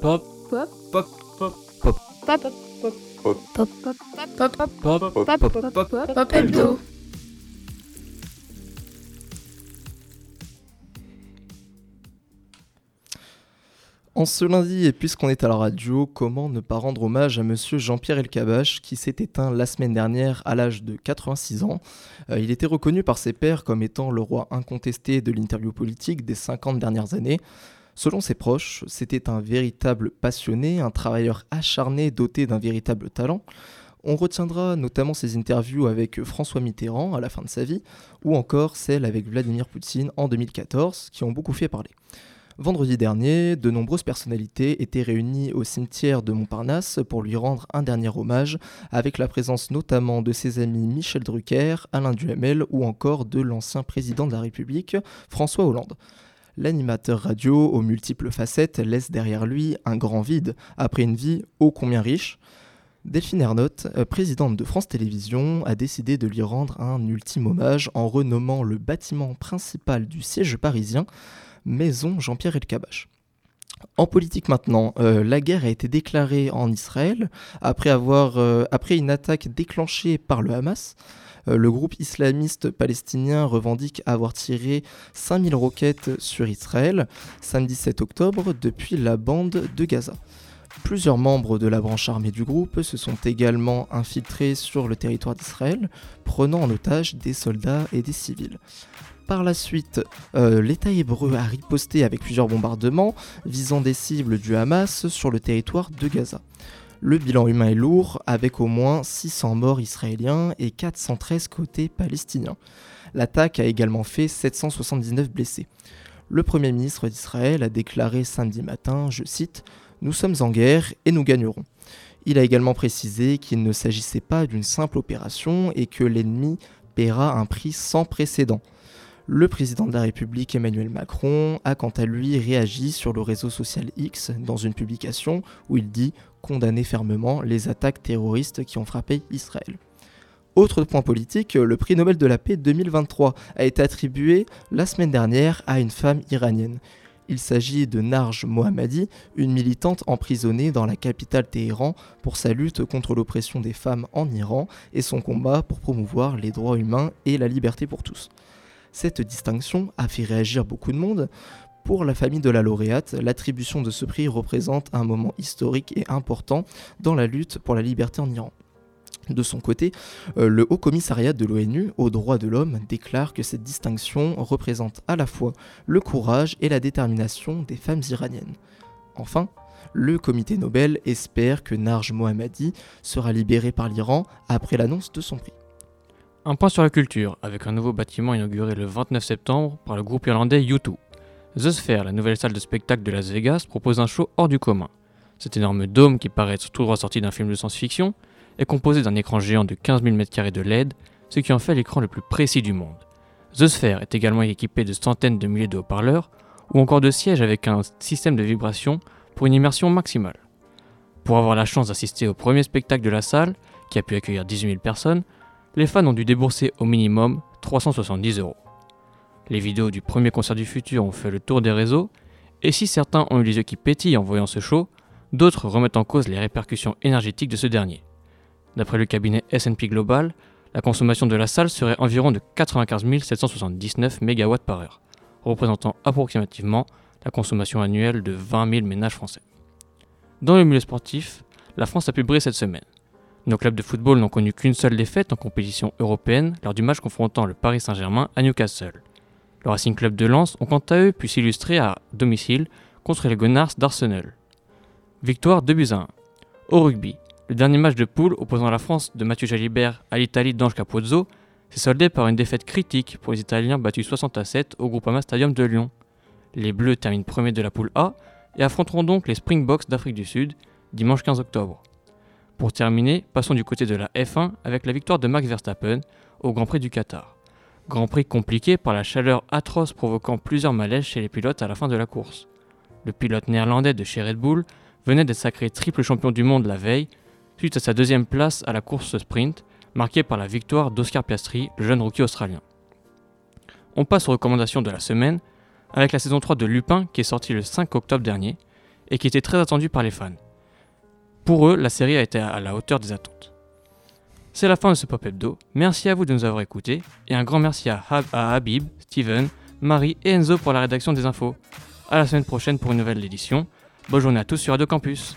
Pop. Pop. Pop. Pop. Pop. Pop. Pop. Pop. Pop. Pop. Pop. Pop. Pop. Pop. Pop. Pop. Hebdo. En ce lundi, et puisqu'on est à la radio, comment ne pas rendre hommage à monsieur Jean-Pierre Elkabbach qui s'est éteint la semaine dernière à l'âge de 86 ans Euh, Il était reconnu par ses pairs comme étant le roi incontesté de l'interview politique des 50 dernières années. Selon ses proches, c'était un véritable passionné, un travailleur acharné doté d'un véritable talent. On retiendra notamment ses interviews avec François Mitterrand à la fin de sa vie, ou encore celles avec Vladimir Poutine en 2014, qui ont beaucoup fait parler. Vendredi dernier, de nombreuses personnalités étaient réunies au cimetière de Montparnasse pour lui rendre un dernier hommage, avec la présence notamment de ses amis Michel Drucker, Alain Duhamel ou encore de l'ancien président de la République, François Hollande. L'animateur radio aux multiples facettes laisse derrière lui un grand vide, après une vie ô combien riche. Delphine Ernotte, euh, présidente de France Télévisions, a décidé de lui rendre un ultime hommage en renommant le bâtiment principal du siège parisien Maison Jean-Pierre Elkabbach. En politique maintenant, euh, la guerre a été déclarée en Israël après, euh, après une attaque déclenchée par le Hamas. Euh, le groupe islamiste palestinien revendique avoir tiré 5000 roquettes sur Israël samedi 7 octobre depuis la bande de Gaza. Plusieurs membres de la branche armée du groupe se sont également infiltrés sur le territoire d'Israël, prenant en otage des soldats et des civils. Par la suite, euh, l'État hébreu a riposté avec plusieurs bombardements visant des cibles du Hamas sur le territoire de Gaza. Le bilan humain est lourd, avec au moins 600 morts israéliens et 413 côté palestiniens. L'attaque a également fait 779 blessés. Le Premier ministre d'Israël a déclaré samedi matin, je cite, Nous sommes en guerre et nous gagnerons. Il a également précisé qu'il ne s'agissait pas d'une simple opération et que l'ennemi paiera un prix sans précédent. Le président de la République Emmanuel Macron a quant à lui réagi sur le réseau social X dans une publication où il dit condamner fermement les attaques terroristes qui ont frappé Israël. Autre point politique, le prix Nobel de la paix 2023 a été attribué la semaine dernière à une femme iranienne. Il s'agit de Narj Mohammadi, une militante emprisonnée dans la capitale Téhéran pour sa lutte contre l'oppression des femmes en Iran et son combat pour promouvoir les droits humains et la liberté pour tous. Cette distinction a fait réagir beaucoup de monde. Pour la famille de la lauréate, l'attribution de ce prix représente un moment historique et important dans la lutte pour la liberté en Iran. De son côté, euh, le Haut Commissariat de l'ONU aux droits de l'homme déclare que cette distinction représente à la fois le courage et la détermination des femmes iraniennes. Enfin, le comité Nobel espère que Narj Mohammadi sera libéré par l'Iran après l'annonce de son prix. Un point sur la culture, avec un nouveau bâtiment inauguré le 29 septembre par le groupe irlandais U2. The Sphere, la nouvelle salle de spectacle de Las Vegas, propose un show hors du commun. Cet énorme dôme, qui paraît être tout droit sorti d'un film de science-fiction, est composé d'un écran géant de 15 000 m2 de LED, ce qui en fait l'écran le plus précis du monde. The Sphere est également équipé de centaines de milliers de haut-parleurs, ou encore de sièges avec un système de vibration pour une immersion maximale. Pour avoir la chance d'assister au premier spectacle de la salle, qui a pu accueillir 18 000 personnes, les fans ont dû débourser au minimum 370 euros. Les vidéos du premier concert du futur ont fait le tour des réseaux, et si certains ont eu les yeux qui pétillent en voyant ce show, d'autres remettent en cause les répercussions énergétiques de ce dernier. D'après le cabinet SP Global, la consommation de la salle serait environ de 95 779 MW par heure, représentant approximativement la consommation annuelle de 20 000 ménages français. Dans le milieu sportif, la France a pu briller cette semaine. Nos clubs de football n'ont connu qu'une seule défaite en compétition européenne lors du match confrontant le Paris Saint-Germain à Newcastle. Le Racing Club de Lens ont quant à eux pu s'illustrer à domicile contre les Gunners d'Arsenal. Victoire 2 buts à 1. Au rugby, le dernier match de poule opposant la France de Mathieu Jalibert à l'Italie d'Ange Capozzo s'est soldé par une défaite critique pour les Italiens battus 60 à 7 au Groupama Stadium de Lyon. Les Bleus terminent premiers de la poule A et affronteront donc les Springboks d'Afrique du Sud dimanche 15 octobre. Pour terminer, passons du côté de la F1 avec la victoire de Max Verstappen au Grand Prix du Qatar. Grand Prix compliqué par la chaleur atroce provoquant plusieurs malaises chez les pilotes à la fin de la course. Le pilote néerlandais de chez Red Bull venait d'être sacré triple champion du monde la veille, suite à sa deuxième place à la course sprint, marquée par la victoire d'Oscar Piastri, le jeune rookie australien. On passe aux recommandations de la semaine, avec la saison 3 de Lupin qui est sortie le 5 octobre dernier, et qui était très attendue par les fans. Pour eux, la série a été à la hauteur des attentes. C'est la fin de ce Pop Hebdo. Merci à vous de nous avoir écoutés et un grand merci à, à Habib, Steven, Marie et Enzo pour la rédaction des infos. A la semaine prochaine pour une nouvelle édition. Bonne journée à tous sur Radio Campus.